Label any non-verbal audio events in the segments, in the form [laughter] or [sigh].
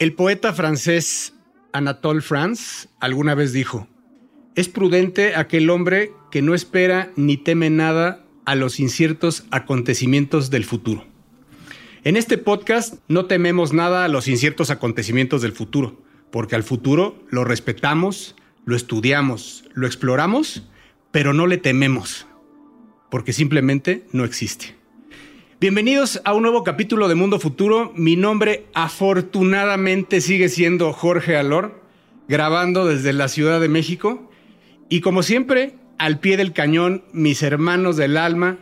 El poeta francés Anatole France alguna vez dijo, es prudente aquel hombre que no espera ni teme nada a los inciertos acontecimientos del futuro. En este podcast no tememos nada a los inciertos acontecimientos del futuro, porque al futuro lo respetamos, lo estudiamos, lo exploramos, pero no le tememos, porque simplemente no existe. Bienvenidos a un nuevo capítulo de Mundo Futuro. Mi nombre afortunadamente sigue siendo Jorge Alor, grabando desde la Ciudad de México. Y como siempre, al pie del cañón, mis hermanos del alma,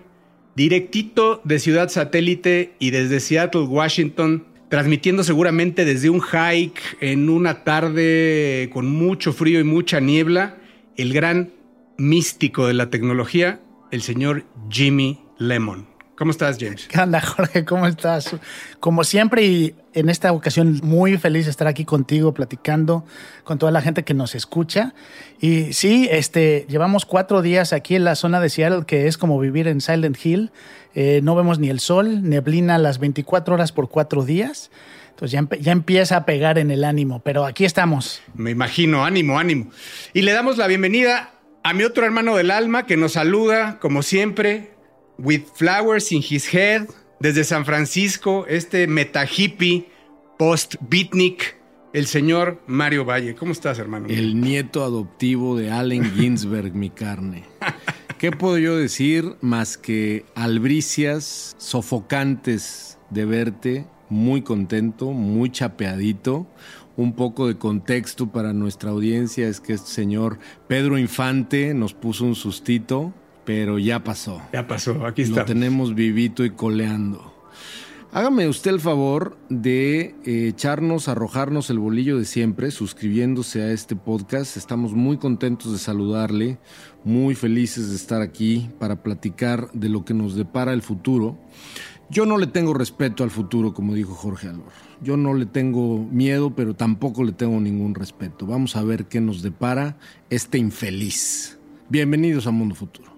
directito de Ciudad Satélite y desde Seattle, Washington, transmitiendo seguramente desde un hike en una tarde con mucho frío y mucha niebla, el gran místico de la tecnología, el señor Jimmy Lemon. ¿Cómo estás, James? ¿Qué onda, Jorge? ¿Cómo estás? Como siempre y en esta ocasión muy feliz de estar aquí contigo platicando con toda la gente que nos escucha. Y sí, este, llevamos cuatro días aquí en la zona de Seattle, que es como vivir en Silent Hill. Eh, no vemos ni el sol, neblina las 24 horas por cuatro días. Entonces ya, ya, empieza a pegar en el ánimo, pero aquí estamos. Me imagino, ánimo, ánimo. Y le damos la bienvenida a mi otro hermano del alma que nos saluda, como siempre, with flowers in his head, desde San Francisco, este meta hippie post-beatnik, el señor Mario Valle. ¿Cómo estás, hermano? El nieto adoptivo de Allen [laughs] Ginsberg, mi carne. ¿Qué puedo yo decir más que albricias sofocantes de verte? Muy contento, muy chapeadito. Un poco de contexto para nuestra audiencia es que este señor Pedro Infante nos puso un sustito, pero ya pasó. Ya pasó, aquí está. Lo tenemos vivito y coleando. Hágame usted el favor de eh, echarnos, arrojarnos el bolillo de siempre, suscribiéndose a este podcast. Estamos muy contentos de saludarle, muy felices de estar aquí para platicar de lo que nos depara el futuro. Yo no le tengo respeto al futuro, como dijo Jorge Alor. Yo no le tengo miedo, pero tampoco le tengo ningún respeto. Vamos a ver qué nos depara este infeliz. Bienvenidos a Mundo Futuro.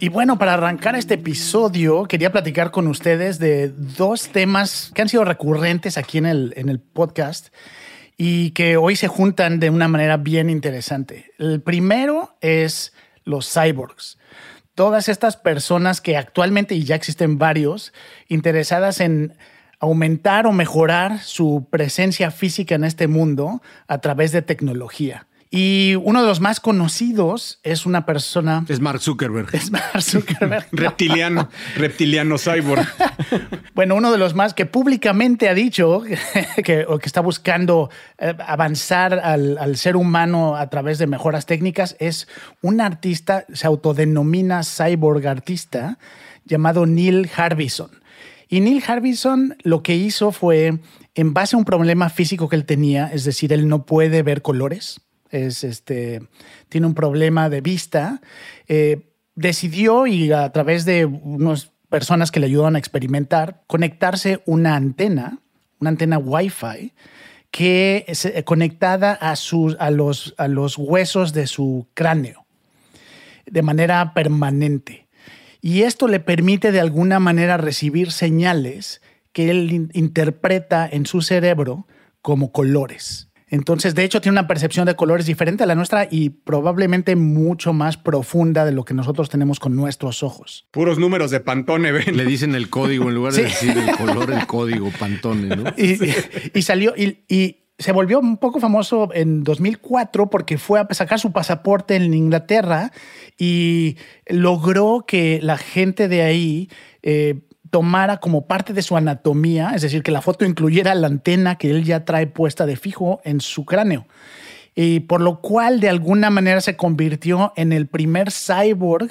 Y bueno, para arrancar este episodio, quería platicar con ustedes de dos temas que han sido recurrentes aquí en el, en el podcast y que hoy se juntan de una manera bien interesante. El primero es los cyborgs. Todas estas personas que actualmente, y ya existen varios, interesadas en aumentar o mejorar su presencia física en este mundo a través de tecnología. Y uno de los más conocidos es una persona. Es Mark Zuckerberg. Es Mark Zuckerberg. [laughs] reptiliano, reptiliano cyborg. [laughs] bueno, uno de los más que públicamente ha dicho [laughs] que, que está buscando eh, avanzar al, al, ser humano a través de mejoras técnicas es un artista, se autodenomina cyborg artista, llamado Neil Harbison. Y Neil Harbison lo que hizo fue, en base a un problema físico que él tenía, es decir, él no puede ver colores es este, tiene un problema de vista, eh, decidió y a través de unas personas que le ayudan a experimentar, conectarse una antena, una antena Wi-Fi, que es eh, conectada a, sus, a, los, a los huesos de su cráneo de manera permanente. Y esto le permite de alguna manera recibir señales que él interpreta en su cerebro como colores. Entonces, de hecho, tiene una percepción de colores diferente a la nuestra y probablemente mucho más profunda de lo que nosotros tenemos con nuestros ojos. Puros números de Pantone, ven. Le dicen el código en lugar de decir el color, el código Pantone, ¿no? Y, salió y, se volvió un poco famoso en 2004 porque fue a sacar su pasaporte en Inglaterra y logró que la gente de ahí eh, tomara como parte de su anatomía, es decir, que la foto incluyera la antena que él ya trae puesta de fijo en su cráneo. Y por lo cual de alguna manera se convirtió en el primer cyborg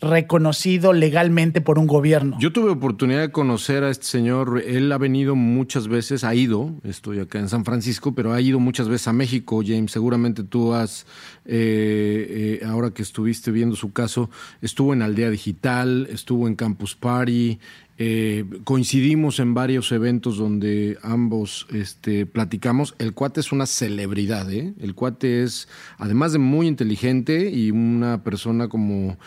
reconocido legalmente por un gobierno. Yo tuve oportunidad de conocer a este señor. Él ha venido muchas veces, ha ido, estoy acá en San Francisco, pero ha ido muchas veces a México, James. Seguramente tú has, eh, eh, ahora que estuviste viendo su caso, estuvo en Aldea Digital, estuvo en Campus Party. Eh, coincidimos en varios eventos donde ambos este, platicamos. El cuate es una celebridad, ¿eh? El cuate es, además de muy inteligente y una persona como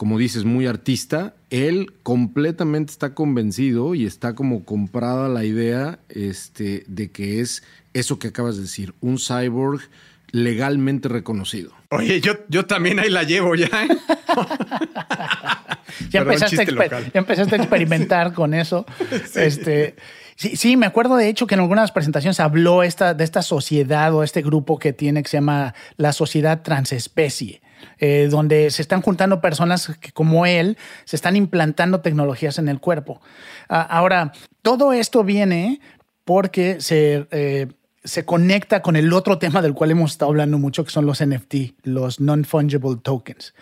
como dices, muy artista, él completamente está convencido y está como comprada la idea este, de que es eso que acabas de decir, un cyborg legalmente reconocido. Oye, yo, yo también ahí la llevo ya. ¿eh? [laughs] ya, empezaste a experimentar [laughs] con eso. Este, sí, sí, me acuerdo de hecho que en algunas presentaciones habló esta, de esta sociedad o este grupo que tiene que se llama la Sociedad Transespecie eh, donde se están juntando personas que, como él, se están implantando tecnologías en el cuerpo. Ah, ahora, todo esto viene porque se, eh, se conecta con el otro tema del cual hemos estado hablando mucho, que son los NFT, los Non-Fungible Tokens.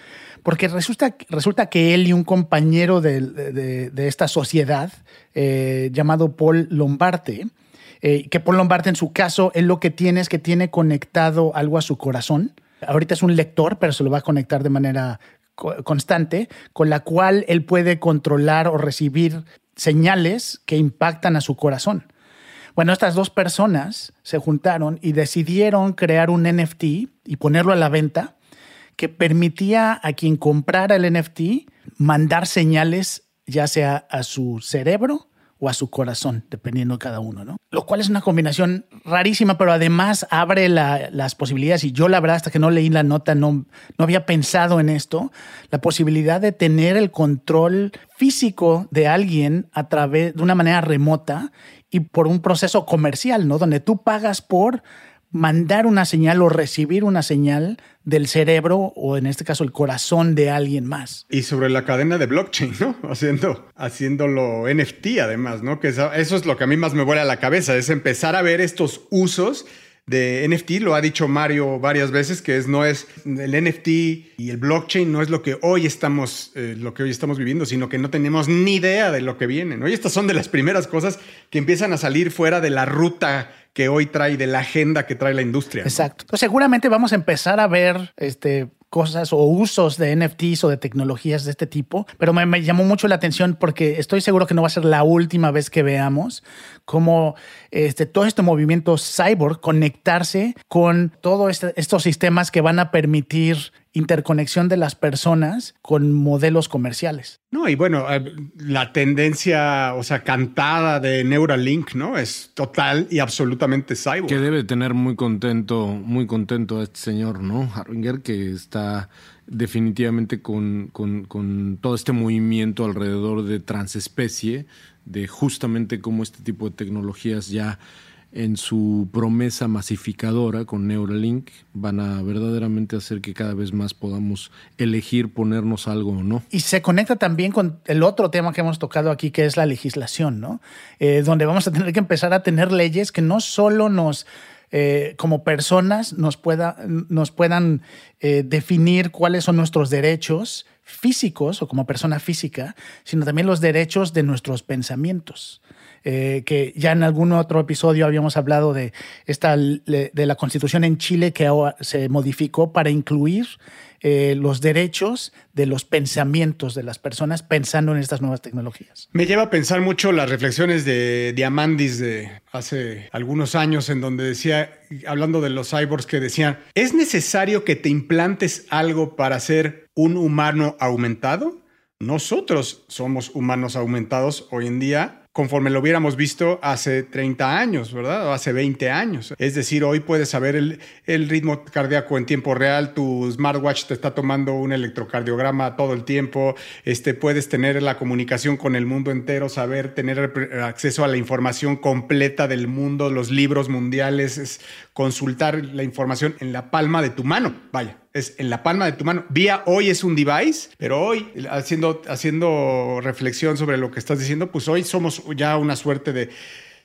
Porque resulta, resulta que él y un compañero de, esta sociedad eh, llamado Paul Lombarte, que Paul Lombarte en su caso, él lo que tiene es que tiene conectado algo a su corazón, Ahorita es un lector, pero se lo va a conectar de manera constante, con la cual él puede controlar o recibir señales que impactan a su corazón. Bueno, estas dos personas se juntaron y decidieron crear un NFT y ponerlo a la venta que permitía a quien comprara el NFT mandar señales ya sea a su cerebro o a su corazón, dependiendo de cada uno, ¿no? Lo cual es una combinación rarísima, pero además abre las posibilidades. Y yo, la verdad, hasta que no leí la nota, no, no había pensado en esto. La posibilidad de tener el control físico de alguien a través de una manera remota y por un proceso comercial, ¿no? Donde tú pagas por mandar una señal o recibir una señal del cerebro o en este caso el corazón de alguien más. Y sobre la cadena de blockchain, ¿no? [laughs] Haciendo, haciéndolo NFT además, ¿no? Que eso, es lo que a mí más me vuela a la cabeza, es empezar a ver estos usos de NFT, lo ha dicho Mario varias veces, que es, no es el NFT y el blockchain no es lo que hoy estamos, eh, lo que hoy estamos viviendo, sino que no tenemos ni idea de lo que viene. ¿no? Y estas son de las primeras cosas que empiezan a salir fuera de la ruta que hoy trae, de la agenda que trae la industria. Exacto. Pues seguramente vamos a empezar a ver este, cosas o usos de NFTs o de tecnologías de este tipo, pero me, llamó mucho la atención porque estoy seguro que no va a ser la última vez que veamos cómo este, todo este movimiento cyborg conectarse con todos este, estos sistemas que van a permitir interconexión de las personas con modelos comerciales. No, y bueno, eh, la tendencia, o sea, cantada de Neuralink, ¿no? Es total y absolutamente cyborg. Que debe tener muy contento, muy contento a este señor, ¿no? Harringer, que está definitivamente con, con, con todo este movimiento alrededor de transespecie, de justamente cómo este tipo de tecnologías ya en su promesa masificadora con Neuralink van a verdaderamente hacer que cada vez más podamos elegir ponernos algo o no. Y se conecta también con el otro tema que hemos tocado aquí, que es la legislación, ¿no? Eh, donde vamos a tener que empezar a tener leyes que no solo nos... Eh, como personas nos, pueda, nos puedan eh, definir cuáles son nuestros derechos físicos o como persona física, sino también los derechos de nuestros pensamientos. Eh, que ya en algún otro episodio habíamos hablado de, esta, de la constitución en Chile que se modificó para incluir eh, los derechos de los pensamientos de las personas pensando en estas nuevas tecnologías. Me lleva a pensar mucho las reflexiones de Diamandis de hace algunos años en donde decía, hablando de los cyborgs, que decían, ¿es necesario que te implantes algo para ser un humano aumentado? Nosotros somos humanos aumentados hoy en día conforme lo hubiéramos visto hace 30 años, ¿verdad? O hace 20 años. Es decir, hoy puedes saber el, ritmo cardíaco en tiempo real, tu smartwatch te está tomando un electrocardiograma todo el tiempo, este, puedes tener la comunicación con el mundo entero, saber tener acceso a la información completa del mundo, los libros mundiales, es consultar la información en la palma de tu mano, vaya es en la palma de tu mano. Vía hoy es un device, pero hoy, haciendo, haciendo reflexión sobre lo que estás diciendo, pues hoy somos ya una suerte de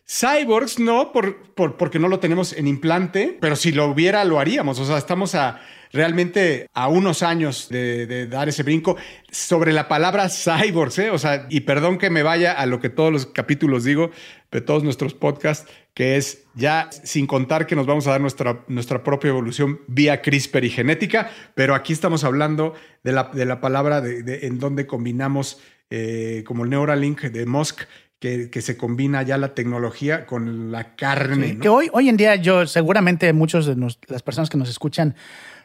Cyborgs no, por, por, porque no lo tenemos en implante, pero si lo hubiera, lo haríamos. O sea, estamos a realmente a unos años de, dar ese brinco sobre la palabra cyborgs, ¿eh? O sea, y perdón que me vaya a lo que todos los capítulos digo de todos nuestros podcasts, que es ya sin contar que nos vamos a dar nuestra, nuestra propia evolución vía CRISPR y genética, pero aquí estamos hablando de la, de la palabra de, en donde combinamos eh, como el Neuralink de Musk, que, que, se combina ya la tecnología con la carne. Que hoy, hoy en día yo seguramente muchos de las personas que nos escuchan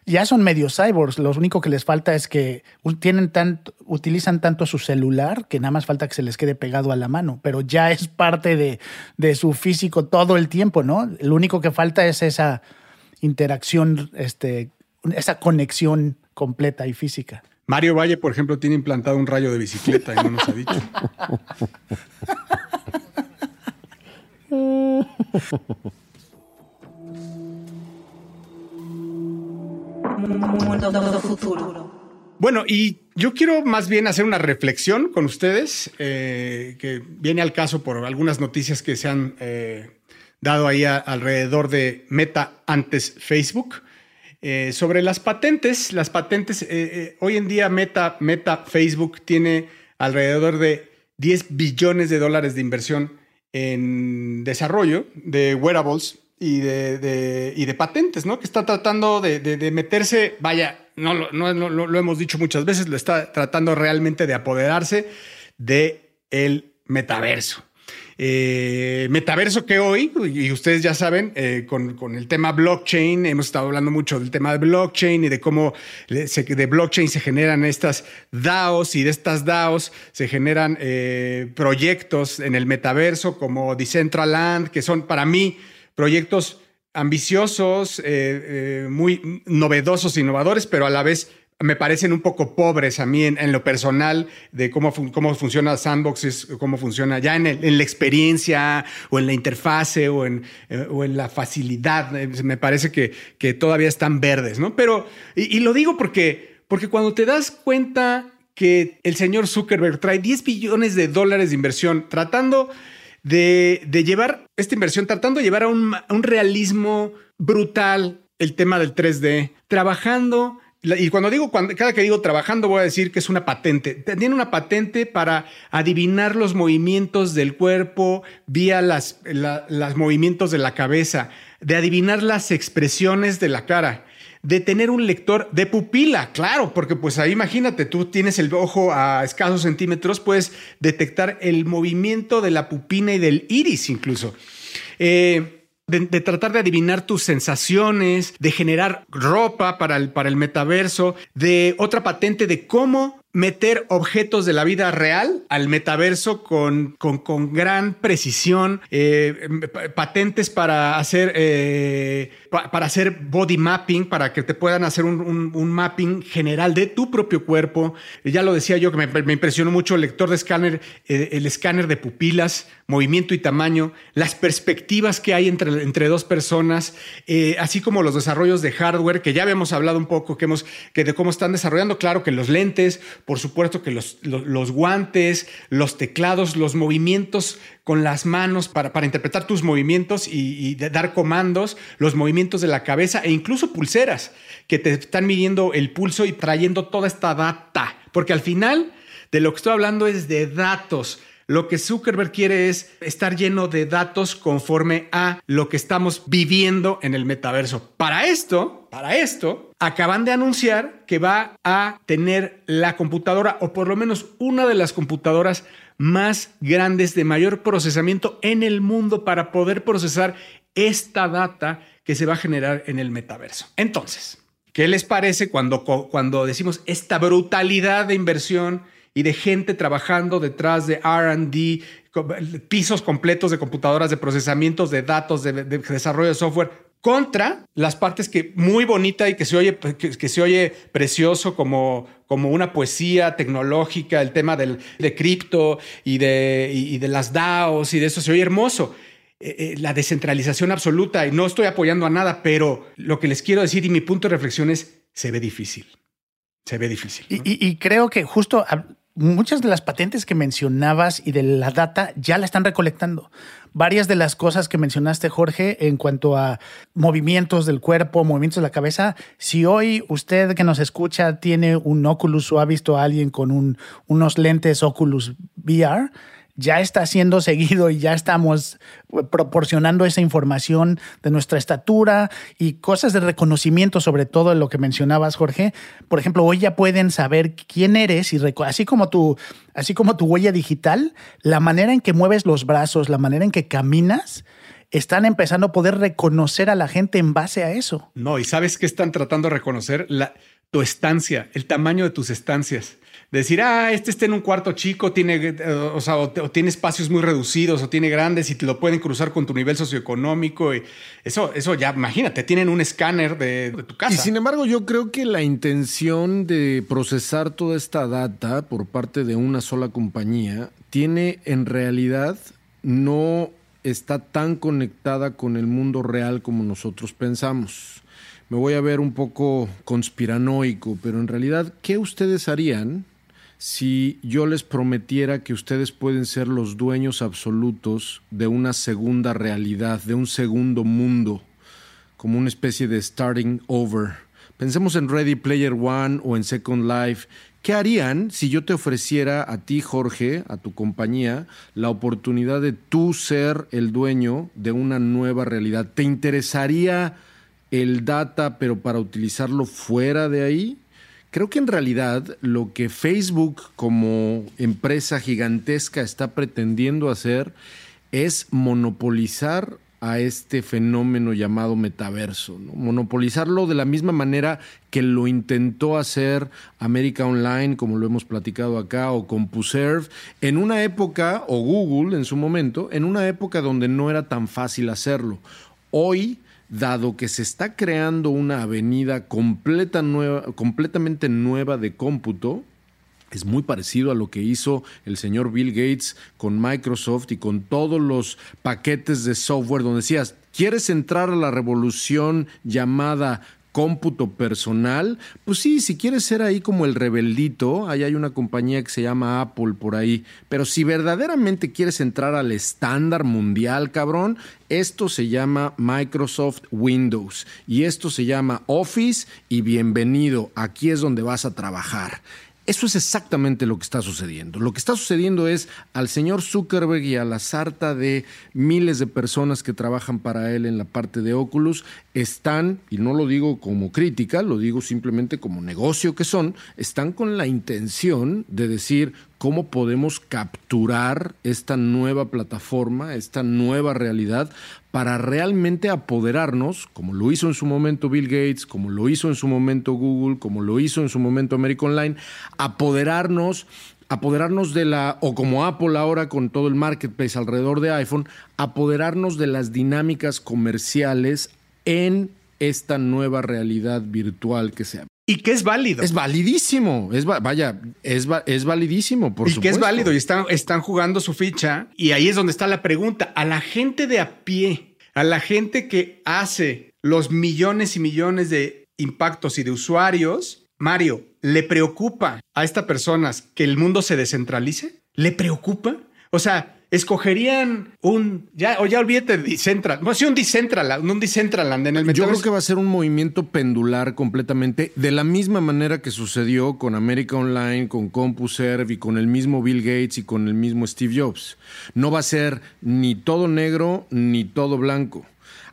ya son medio cyborgs. Lo único que les falta es que tienen tanto, utilizan tanto su celular que nada más falta que se les quede pegado a la mano, pero ya es parte de, de su físico todo el tiempo, ¿no? Lo único que falta es esa interacción, este, esa conexión completa y física. Mario Valle, por ejemplo, tiene implantado un rayo de bicicleta y no nos ha dicho. [laughs] Mundo futuro. Bueno, y yo quiero más bien hacer una reflexión con ustedes, eh, que viene al caso por algunas noticias que se han eh, dado ahí alrededor de Meta antes Facebook. Eh, sobre las patentes, las patentes, hoy en día Meta, Meta Facebook tiene alrededor de 10 billones de dólares de inversión en desarrollo de wearables y de, y de patentes, ¿no? Que está tratando de, meterse, vaya, no, no, lo hemos dicho muchas veces, lo está tratando realmente de apoderarse de el metaverso. Eh, metaverso que hoy, y ustedes ya saben, eh, con, con, el tema blockchain, hemos estado hablando mucho del tema de blockchain y de cómo de blockchain se generan estas DAOs y de estas DAOs se generan eh, proyectos en el metaverso como Decentraland, que son para mí proyectos ambiciosos, eh, eh, muy novedosos, innovadores, pero a la vez me parecen un poco pobres a mí en, lo personal de cómo, cómo funciona Sandbox, cómo funciona ya en, la experiencia o en la interfase o en, eh, o en la facilidad. Me parece que, que, todavía están verdes, ¿no? Pero, y, lo digo porque, porque cuando te das cuenta que el señor Zuckerberg trae 10 billones de dólares de inversión tratando de, llevar esta inversión, tratando de llevar a un, realismo brutal el tema del 3D, trabajando y cuando digo, cada que digo trabajando, voy a decir que es una patente. Tiene una patente para adivinar los movimientos del cuerpo vía los movimientos de la cabeza, de adivinar las expresiones de la cara de tener un lector de pupila, claro, porque pues ahí imagínate, tú tienes el ojo a escasos centímetros, puedes detectar el movimiento de la pupina y del iris incluso. Eh, de, tratar de adivinar tus sensaciones, de generar ropa para el, para el metaverso, de otra patente de cómo meter objetos de la vida real al metaverso con, con, gran precisión, eh, patentes para hacer, eh, para hacer body mapping, para que te puedan hacer un, mapping general de tu propio cuerpo. Ya lo decía yo que me, impresionó mucho el lector de escáner, eh, el escáner de pupilas, movimiento y tamaño, las perspectivas que hay entre, entre dos personas, así como los desarrollos de hardware, que ya habíamos hablado un poco, que, hemos, que de cómo están desarrollando, claro que los lentes, por supuesto que los, los, guantes, los teclados, los movimientos con las manos para, para interpretar tus movimientos y, dar comandos, los movimientos de la cabeza e incluso pulseras que te están midiendo el pulso y trayendo toda esta data. Porque al final de lo que estoy hablando es de datos. Lo que Zuckerberg quiere es estar lleno de datos conforme a lo que estamos viviendo en el metaverso. Para esto, para esto, acaban de anunciar que va a tener la computadora o por lo menos una de las computadoras más grandes de mayor procesamiento en el mundo para poder procesar esta data que se va a generar en el metaverso. Entonces, ¿qué les parece cuando, cuando decimos esta brutalidad de inversión? y de gente trabajando detrás de RD, pisos completos de computadoras, de procesamientos de datos, de, desarrollo de software, contra las partes que muy bonita y que se oye, que, se oye precioso como, como una poesía tecnológica, el tema del, de cripto y de, y de las DAOs y de eso se oye hermoso. Eh, eh, la descentralización absoluta y no estoy apoyando a nada, pero lo que les quiero decir y mi punto de reflexión es, se ve difícil. Se ve difícil. Y, y, creo que justo muchas de las patentes que mencionabas y de la data ya la están recolectando. Varias de las cosas que mencionaste, Jorge, en cuanto a movimientos del cuerpo, movimientos de la cabeza, si hoy usted que nos escucha tiene un Oculus o ha visto a alguien con un, unos lentes Oculus VR, ya está siendo [laughs] seguido y ya estamos proporcionando esa información de nuestra estatura y cosas de reconocimiento, sobre todo lo que mencionabas, Jorge. Por ejemplo, hoy ya pueden saber quién eres y así como tu, así como tu huella digital, la manera en que mueves los brazos, la manera en que caminas, están empezando a poder reconocer a la gente en base a eso. No, y sabes que están tratando de reconocer la, tu estancia, el tamaño de tus estancias decir, ah, este está en un cuarto chico, tiene, eh, o, sea, o, tiene espacios muy reducidos o tiene grandes y te lo pueden cruzar con tu nivel socioeconómico. Y eso, eso ya, imagínate, tienen un escáner de, de, tu casa. Y sin embargo, yo creo que la intención de procesar toda esta data por parte de una sola compañía tiene en realidad no está tan conectada con el mundo real como nosotros pensamos. Me voy a ver un poco conspiranoico, pero en realidad, ¿qué ustedes harían si yo les prometiera que ustedes pueden ser los dueños absolutos de una segunda realidad, de un segundo mundo, como una especie de starting over. Pensemos en Ready Player One o en Second Life. ¿Qué harían si yo te ofreciera a ti, Jorge, a tu compañía, la oportunidad de tú ser el dueño de una nueva realidad? ¿Te interesaría el data, pero para utilizarlo fuera de ahí? Creo que en realidad lo que Facebook como empresa gigantesca está pretendiendo hacer es monopolizar a este fenómeno llamado metaverso, monopolizarlo de la misma manera que lo intentó hacer América Online, como lo hemos platicado acá, o CompuServe, en una época, o Google en su momento, en una época donde no era tan fácil hacerlo. Hoy dado que se está creando una avenida completamente nueva de cómputo, es muy parecido a lo que hizo el señor Bill Gates con Microsoft y con todos los paquetes de software donde decías, ¿quieres entrar a la revolución llamada cómputo personal, pues sí, si quieres ser ahí como el rebeldito, ahí hay una compañía que se llama Apple por ahí, pero si verdaderamente quieres entrar al estándar mundial, cabrón, esto se llama Microsoft Windows. Y esto se llama Office y bienvenido, aquí es donde vas a trabajar. Eso es exactamente lo que está sucediendo. Lo que está sucediendo es al señor Zuckerberg y a la sarta de miles de personas que trabajan para él en la parte de Oculus están, y no lo digo como crítica, lo digo simplemente como negocio que son, están con la intención de decir cómo podemos capturar esta nueva plataforma, esta nueva realidad, para realmente apoderarnos, como lo hizo en su momento Bill Gates, como lo hizo en su momento Google, como lo hizo en su momento América Online, apoderarnos apoderarnos de la, o como Apple ahora con todo el marketplace alrededor de iPhone, apoderarnos de las dinámicas comerciales en esta nueva realidad virtual que se y que es válido. Es validísimo. Es, vaya, es, es validísimo, por supuesto. Y que es válido y están, están jugando su ficha. Y ahí es donde está la pregunta. A la gente de a pie, a la gente que hace los millones y millones de impactos y de usuarios, Mario, ¿le preocupa a estas personas que el mundo se descentralice? ¿Le preocupa? O sea, escogerían un ya o ya olvídate de Decentral, no, sí un Decentraland, un Decentraland en el metaverso. Yo creo que va a ser un movimiento pendular completamente de la misma manera que sucedió con América Online, con CompuServe y con el mismo Bill Gates y con el mismo Steve Jobs. No va a ser ni todo negro ni todo blanco.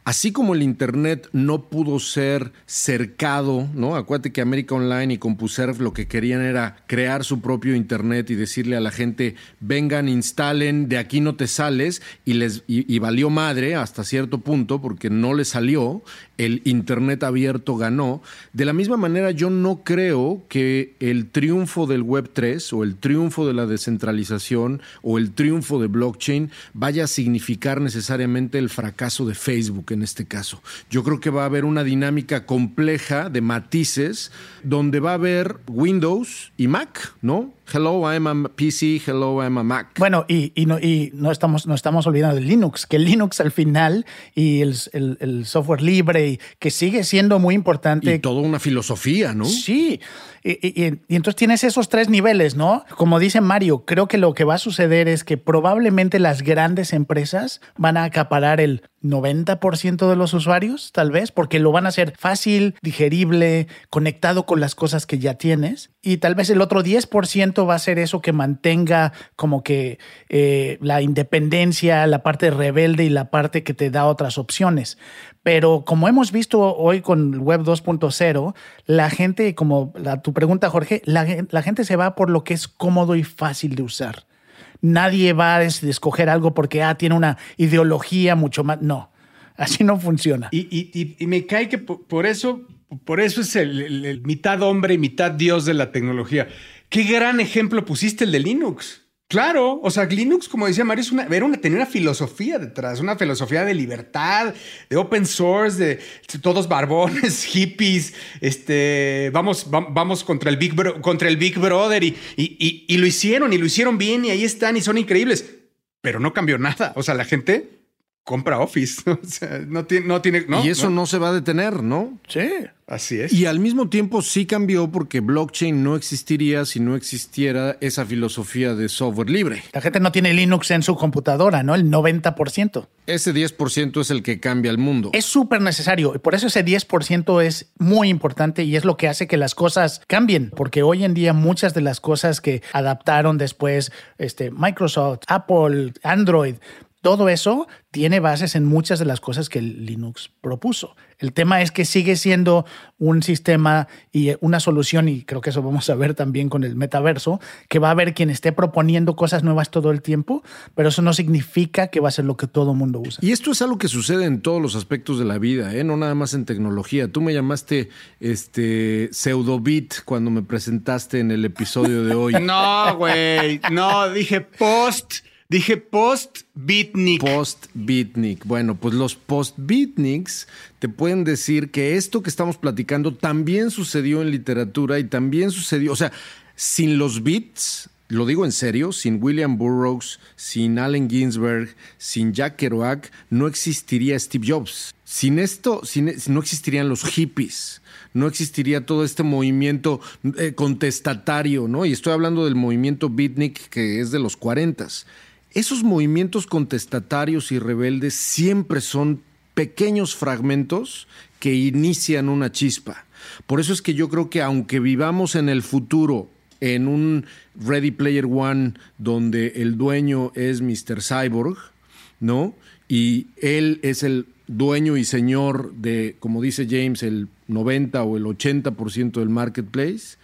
Así como el Internet no pudo ser cercado, ¿no? Acuérdate que América Online y CompuServe lo que querían era crear su propio Internet y decirle a la gente, vengan, instalen, de aquí no te sales, y, les, y, valió madre hasta cierto punto porque no le salió, el Internet abierto ganó. De la misma manera, yo no creo que el triunfo del Web3 o el triunfo de la descentralización o el triunfo de blockchain vaya a significar necesariamente el fracaso de Facebook en este caso. Yo creo que va a haber una dinámica compleja de matices donde va a haber Windows y Mac, ¿no? Hello, I'm a PC, hello, I'm a Mac. Bueno, y, y, no, y no, estamos, no estamos olvidando de Linux, que Linux al final y el, el, el software libre, que sigue siendo muy importante. Y toda una filosofía, ¿no? Sí. Y, entonces tienes esos tres niveles, ¿no? Como dice Mario, creo que lo que va a suceder es que probablemente las grandes empresas van a acaparar el 90% de los usuarios, tal vez, porque lo van a hacer fácil, digerible, conectado con las cosas que ya tienes. Y tal vez el otro 10% va a ser eso que mantenga como que eh, la independencia, la parte rebelde y la parte que te da otras opciones. Pero como hemos visto hoy con Web 2.0, la gente, como la, tu pregunta, Jorge, la, gente se va por lo que es cómodo y fácil de usar nadie va a escoger algo porque ah, tiene una ideología mucho más. No, así no funciona. Y, me cae que por, eso, por eso es el, el, mitad hombre y mitad dios de la tecnología. Qué gran ejemplo pusiste el de Linux. Claro, o sea, Linux, como decía Mario, es una, era una, tenía una filosofía detrás, una filosofía de libertad, de open source, de todos barbones, [laughs] hippies, este, vamos, va, vamos contra el Big, contra el Big Brother y, y, y, lo hicieron y lo hicieron bien y ahí están y son increíbles, pero no cambió nada. O sea, la gente compra Office. [laughs] O sea, no tiene, no tiene, no, y eso no. no. se va a detener, ¿no? Sí. Así es. Y al mismo tiempo sí cambió porque blockchain no existiría si no existiera esa filosofía de software libre. La gente no tiene Linux en su computadora, ¿no? El 90%. Ese 10% es el que cambia el mundo. Es súper necesario. y Por eso ese 10% es muy importante y es lo que hace que las cosas cambien. Porque hoy en día muchas de las cosas que adaptaron después este, Microsoft, Apple, Android, todo eso tiene bases en muchas de las cosas que Linux propuso. El tema es que sigue siendo un sistema y una solución, y creo que eso vamos a ver también con el metaverso, que va a haber quien esté proponiendo cosas nuevas todo el tiempo, pero eso no significa que va a ser lo que todo el mundo usa. Y esto es algo que sucede en todos los aspectos de la vida, ¿eh? no nada más en tecnología. Tú me llamaste este pseudobit cuando me presentaste en el episodio de hoy. [laughs] no, güey, no, dije post. Dije post-beatnik. Post-beatnik. Bueno, pues los post-beatniks te pueden decir que esto que estamos platicando también sucedió en literatura y también sucedió, o sea, sin los beats, lo digo en serio, sin William Burroughs, sin Allen Ginsberg, sin Jack Kerouac, no existiría Steve Jobs. Sin esto, sin, no existirían los hippies no existiría todo este movimiento eh, contestatario, ¿no? Y estoy hablando del movimiento beatnik que es de los 40. Esos movimientos contestatarios y rebeldes siempre son pequeños fragmentos que inician una chispa. Por eso es que yo creo que aunque vivamos en el futuro en un Ready Player One donde el dueño es Mr. Cyborg, ¿no? Y él es el dueño y señor de, como dice James, el 90 o el 80% del marketplace,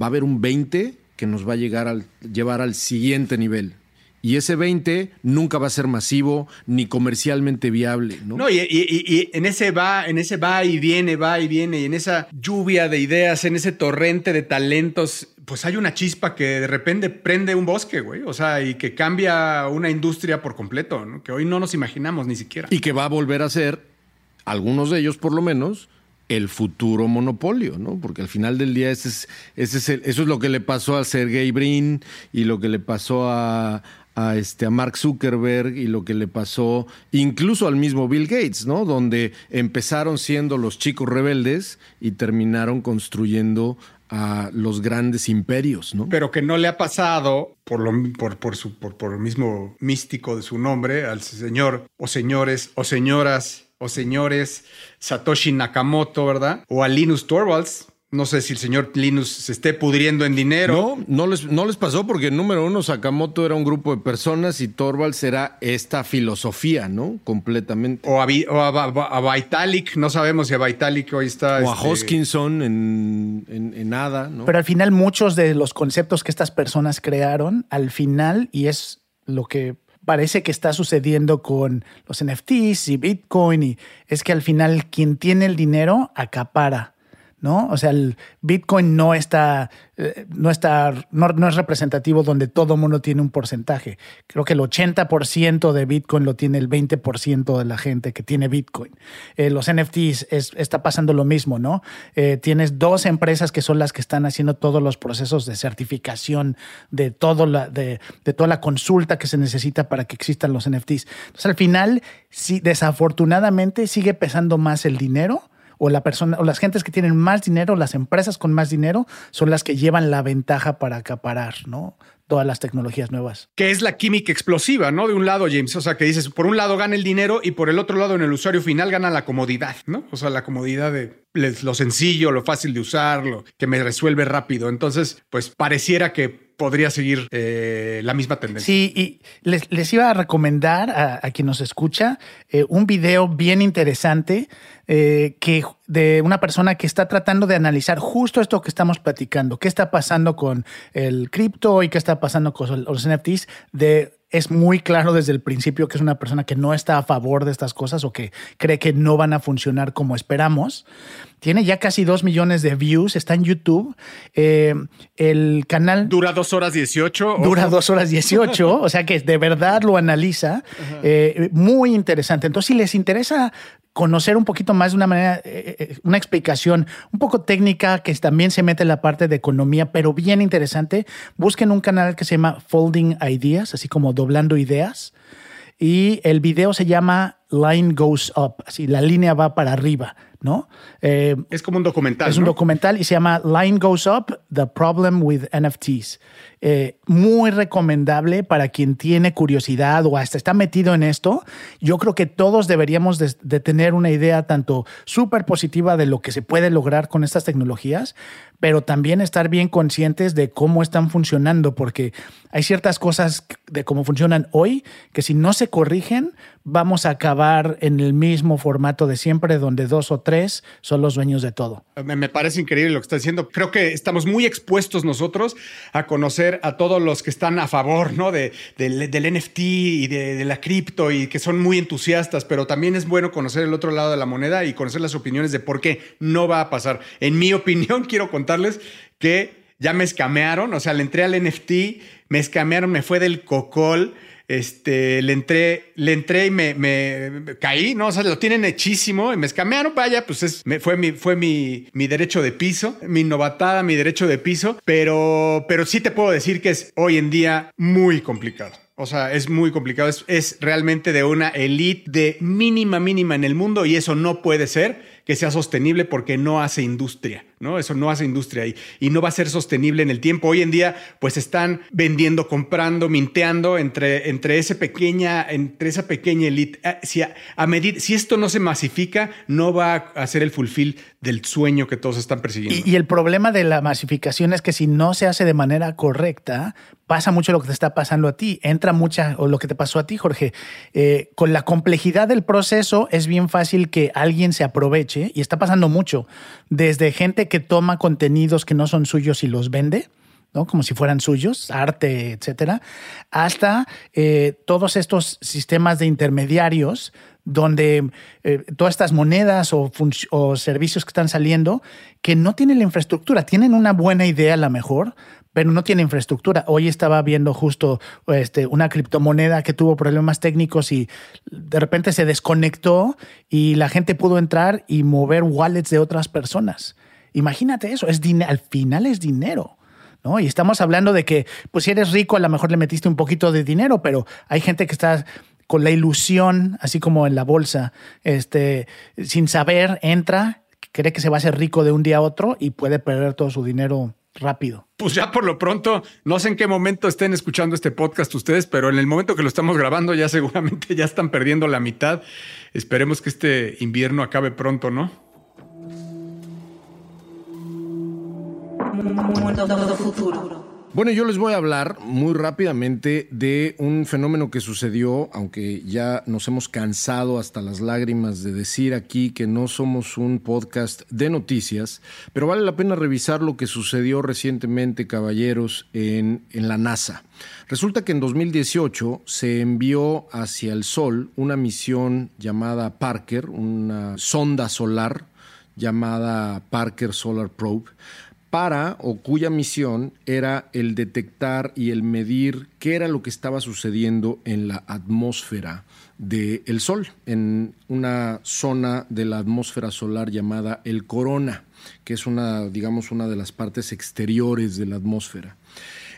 va a haber un 20 que nos va a llegar al, llevar al siguiente nivel. Y ese 20 nunca va a ser masivo ni comercialmente viable. No, no y, y, y, en ese va, en ese va y viene, va y viene, y en esa lluvia de ideas, en ese torrente de talentos, pues hay una chispa que de repente prende un bosque, güey. O sea, y que cambia una industria por completo, ¿no? que hoy no nos imaginamos ni siquiera. Y que va a volver a ser, algunos de ellos por lo menos, el futuro monopolio, ¿no? Porque al final del día ese es, ese es el, eso es lo que le pasó a Sergey Brin y lo que le pasó a, a, este, a Mark Zuckerberg y lo que le pasó incluso al mismo Bill Gates, ¿no? Donde empezaron siendo los chicos rebeldes y terminaron construyendo a los grandes imperios, ¿no? Pero que no le ha pasado, por, lo, por, por, su, por, por el mismo místico de su nombre, al señor o señores o señoras o señores Satoshi Nakamoto, ¿verdad? O a Linus Torvalds. No sé si el señor Linus se esté pudriendo en dinero. No, no les, no les pasó porque número uno, Sakamoto era un grupo de personas y Torvalds era esta filosofía, ¿no? Completamente. O a, o a, a, a Vitalik, no sabemos si a Vitalik hoy está... O a este... Hoskinson en, en, en, nada, ¿no? Pero al final muchos de los conceptos que estas personas crearon, al final, y es lo que parece que está sucediendo con los NFTs y Bitcoin y es que al final quien tiene el dinero acapara ¿no? O sea, el Bitcoin no está, eh, no, está no, es representativo donde todo mundo tiene un porcentaje. Creo que el 80% de Bitcoin lo tiene el 20% de la gente que tiene Bitcoin. Eh, los NFTs está pasando lo mismo, ¿no? Eh, tienes dos empresas que son las que están haciendo todos los procesos de certificación de, todo la, de, de toda la consulta que se necesita para que existan los NFTs. Entonces, al final, sí, desafortunadamente sigue pesando más el dinero o la persona o las gentes que tienen más dinero, las empresas con más dinero son las que llevan la ventaja para acaparar, ¿no? todas las tecnologías nuevas. Que es la química explosiva, ¿no? De un lado, James, o sea, que dices, por un lado gana el dinero y por el otro lado en el usuario final gana la comodidad, ¿no? O sea, la comodidad de lo sencillo, lo fácil de usarlo, que me resuelve rápido. Entonces, pues pareciera que podría seguir eh, la misma tendencia. Sí, y les, iba a recomendar a, quien nos escucha eh, un video bien interesante eh, que de una persona que está tratando de analizar justo esto que estamos platicando, qué está pasando con el cripto y qué está pasando con los NFTs de es muy claro desde el principio que es una persona que no está a favor de estas cosas o que cree que no van a funcionar como esperamos. Tiene ya casi dos millones de views, está en YouTube. Eh, el canal... Dura dos horas dieciocho. Dura dos horas dieciocho, [laughs] o sea que de verdad lo analiza. Eh, muy interesante. Entonces, si les interesa conocer un poquito más de una manera, eh, una explicación un poco técnica que también se mete en la parte de economía, pero bien interesante, busquen un canal que se llama Folding Ideas, así como doblando ideas. Y el video se llama Line Goes Up, así la línea va para arriba, ¿no? Eh, es como un documental. Es un documental y se llama Line Goes Up, The Problem with NFTs. Eh, muy recomendable para quien tiene curiosidad o hasta está metido en esto. Yo creo que todos deberíamos de, tener una idea tanto súper positiva de lo que se puede lograr con estas tecnologías, pero también estar bien conscientes de cómo están funcionando, porque hay ciertas cosas de cómo funcionan hoy que si no se corrigen, vamos a acabar en el mismo formato de siempre, donde dos o tres son los dueños de todo. Me parece increíble lo que está diciendo. Creo que estamos muy expuestos nosotros a conocer a todos los que están a favor ¿no? de, del NFT y de, la cripto y que son muy entusiastas, pero también es bueno conocer el otro lado de la moneda y conocer las opiniones de por qué no va a pasar. En mi opinión, [laughs] quiero contarles que ya me escamearon, o sea, le entré al NFT, me escamearon, me fue del cocol este, le entré, le entré y me, caí, ¿no? O sea, lo tienen hechísimo y me escamearon, vaya, pues es, fue, mi, fue mi, mi derecho de piso, mi novatada, mi derecho de piso, pero, pero sí te puedo decir que es hoy en día muy complicado. O sea, es muy complicado. Es, es, realmente de una elite de mínima, mínima en el mundo y eso no puede ser que sea sostenible porque no hace industria. ¿No? Eso no hace industria ahí y no va a ser sostenible en el tiempo. Hoy en día, pues están vendiendo, comprando, minteando entre, entre, ese pequeña, entre esa pequeña elite. Ah, si, a, si esto no se masifica, no va a hacer el fulfill del sueño que todos están persiguiendo. Y, el problema de la masificación es que si no se hace de manera correcta, pasa mucho lo que te está pasando a ti. Entra mucha, o lo que te pasó a ti, Jorge. Eh, con la complejidad del proceso, es bien fácil que alguien se aproveche, y está pasando mucho, desde gente que toma contenidos que no son suyos y los vende, ¿no? como si fueran suyos, arte, etcétera, hasta eh, todos estos sistemas de intermediarios donde eh, todas estas monedas o, servicios que están saliendo que no tienen la infraestructura, tienen una buena idea a lo mejor, pero no tiene infraestructura. Hoy estaba viendo justo este, una criptomoneda que tuvo problemas técnicos y de repente se desconectó y la gente pudo entrar y mover wallets de otras personas. Imagínate eso, es al final es dinero. ¿no? Y estamos hablando de que, pues si eres rico, a lo mejor le metiste un poquito de dinero, pero hay gente que está con la ilusión, así como en la bolsa, este, sin saber, entra, cree que se va a hacer rico de un día a otro y puede perder todo su dinero rápido. Pues ya por lo pronto, no sé en qué momento estén escuchando este podcast ustedes, pero en el momento que lo estamos grabando ya seguramente ya están perdiendo la mitad. Esperemos que este invierno acabe pronto, ¿no? Bueno, yo les voy a hablar muy rápidamente de un fenómeno que sucedió, aunque ya nos hemos cansado hasta las lágrimas de decir aquí que no somos un podcast de noticias, pero vale la pena revisar lo que sucedió recientemente, caballeros, en, en la NASA. Resulta que en 2018 se envió hacia el Sol una misión llamada Parker, una sonda solar llamada Parker Solar Probe, para o cuya misión era el detectar y el medir qué era lo que estaba sucediendo en la atmósfera del Sol, en una zona de la atmósfera solar llamada el corona, que es una, digamos, una de las partes exteriores de la atmósfera.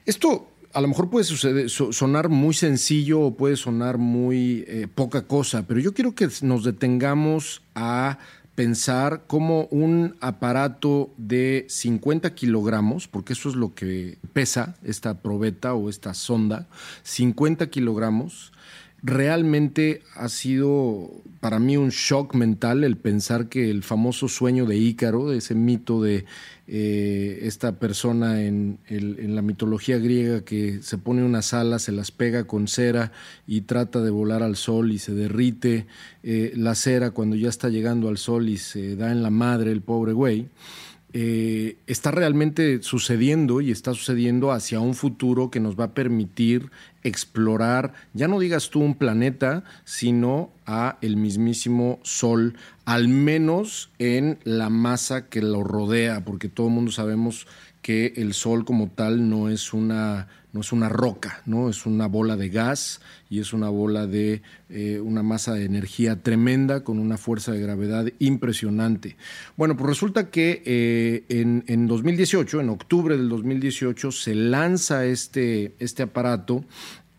Esto a lo mejor puede sonar muy sencillo o puede sonar muy eh, poca cosa, pero yo quiero que nos detengamos a pensar cómo un aparato de 50 kilogramos, porque eso es lo que pesa esta probeta o esta sonda, 50 kilogramos, realmente ha sido para mí un shock mental el pensar que el famoso sueño de Ícaro, ese mito de eh, esta persona en, la mitología griega que se pone unas alas, se las pega con cera y trata de volar al sol y se derrite eh, la cera cuando ya está llegando al sol y se da en la madre el pobre güey. Eh, está realmente sucediendo y está sucediendo hacia un futuro que nos va a permitir explorar, ya no digas tú un planeta, sino a el mismísimo Sol, al menos en la masa que lo rodea, porque todo el mundo sabemos que el Sol como tal no es una no es una roca, ¿no? Es una bola de gas y es una bola de eh, una masa de energía tremenda con una fuerza de gravedad impresionante. Bueno, pues resulta que eh, en, en, 2018, en octubre del 2018, se lanza este, este aparato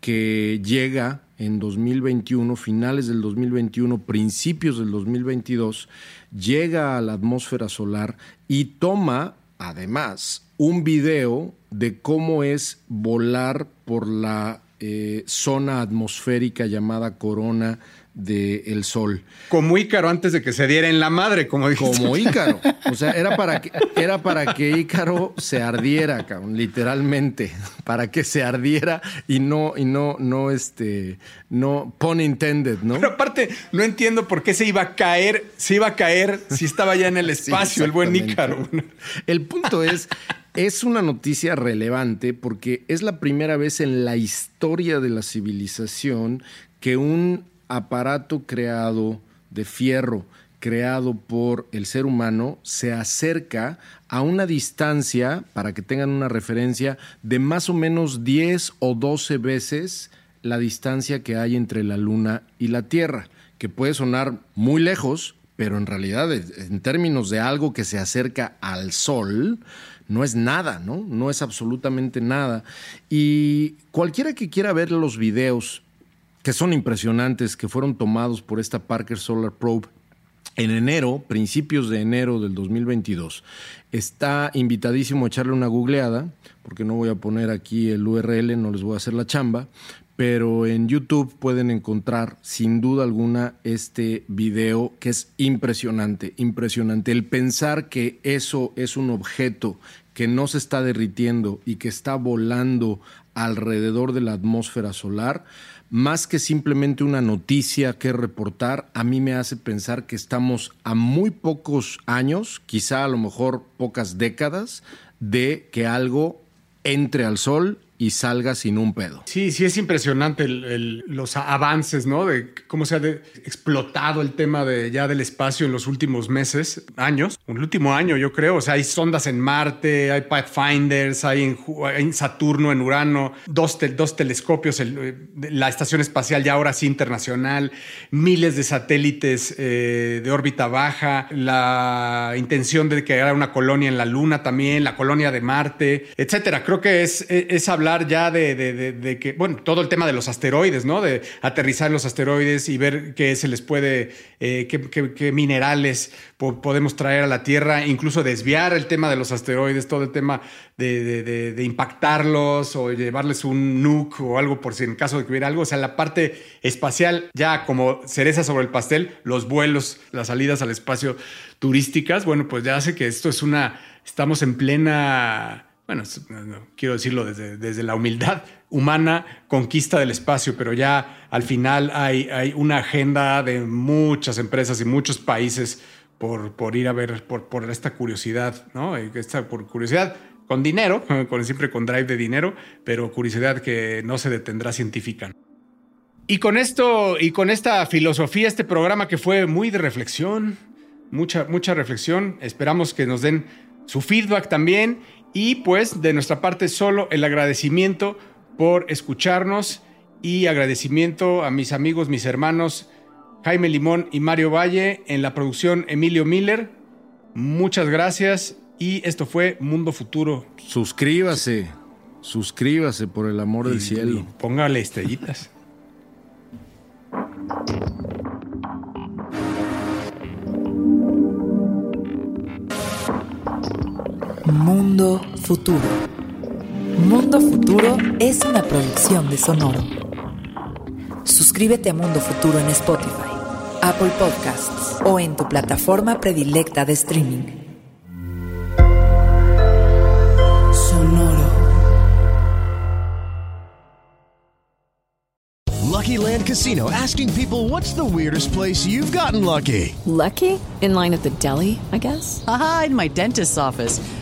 que llega en 2021, finales del 2021, principios del 2022, llega a la atmósfera solar y toma, además, un video de cómo es volar por la eh, zona atmosférica llamada corona del Sol. Como Ícaro antes de que se diera en la madre, como dijiste. Como Ícaro. [laughs] O sea, era para que, era para que Ícaro se ardiera, literalmente. Para que se ardiera y no, y no, no, este, no, pun intended, ¿no? Pero aparte, no entiendo por qué se iba a caer, se iba a caer si estaba ya en el [laughs] espacio, el buen Ícaro. El punto es es una noticia relevante porque es la primera vez en la historia de la civilización que un aparato creado de fierro, creado por el ser humano, se acerca a una distancia, para que tengan una referencia, de más o menos 10 o 12 veces la distancia que hay entre la Luna y la Tierra, que puede sonar muy lejos, pero en realidad en términos de algo que se acerca al Sol, no es nada, ¿no? No es absolutamente nada. Y cualquiera que quiera ver los videos, que son impresionantes, que fueron tomados por esta Parker Solar Probe en enero, principios de enero del 2022, está invitadísimo a echarle una googleada, porque no voy a poner aquí el URL, no les voy a hacer la chamba, pero en YouTube pueden encontrar sin duda alguna este video que es impresionante, impresionante. El pensar que eso es un objeto que no se está derritiendo y que está volando alrededor de la atmósfera solar, más que simplemente una noticia que reportar, a mí me hace pensar que estamos a muy pocos años, quizá a lo mejor pocas décadas, de que algo entre al sol y salga sin un pedo. Sí, sí es impresionante los avances, ¿no? De cómo se ha explotado el tema de ya del espacio en los últimos meses, años, el último año yo creo, o sea, hay sondas en Marte, hay Pathfinders, hay en, Saturno, en Urano, dos, dos telescopios, eh, la estación espacial ya ahora sí internacional, miles de satélites eh, de órbita baja, la intención de crear una colonia en la Luna también, la colonia de Marte, etcétera. Creo que es, es hablar ya de, que, bueno, todo el tema de los asteroides, ¿no? De aterrizar los asteroides y ver qué se les puede, eh, qué, minerales podemos traer a la Tierra, incluso desviar el tema de los asteroides, todo el tema de, impactarlos o llevarles un nuke o algo por si en caso de que hubiera algo. O sea, la parte espacial ya como cereza sobre el pastel, los vuelos, las salidas al espacio turísticas, bueno, pues ya hace que esto es una, estamos en plena bueno, quiero decirlo desde, la humildad humana, conquista del espacio, pero ya al final hay, hay una agenda de muchas empresas y muchos países por, por ir a ver, por, por esta curiosidad, ¿no? Esta por curiosidad con dinero, [laughs] con, siempre con drive de dinero, pero curiosidad que no se detendrá científica. Y con esto y con esta filosofía, este programa que fue muy de reflexión, mucha, mucha reflexión. Esperamos que nos den su feedback también. Y pues de nuestra parte solo el agradecimiento por escucharnos y agradecimiento a mis amigos, mis hermanos Jaime Limón y Mario Valle en la producción Emilio Miller. Muchas gracias y esto fue Mundo Futuro. Suscríbase, suscríbase por el amor del cielo. Póngale estrellitas. Mundo Futuro. Mundo Futuro es una producción de Sonoro. Suscríbete a Mundo Futuro en Spotify, Apple Podcasts o en tu plataforma predilecta de streaming. Sonoro. Lucky Land Casino asking people what's the weirdest place you've gotten lucky? Lucky? In line at the deli, I guess? Aha, in my dentist's office.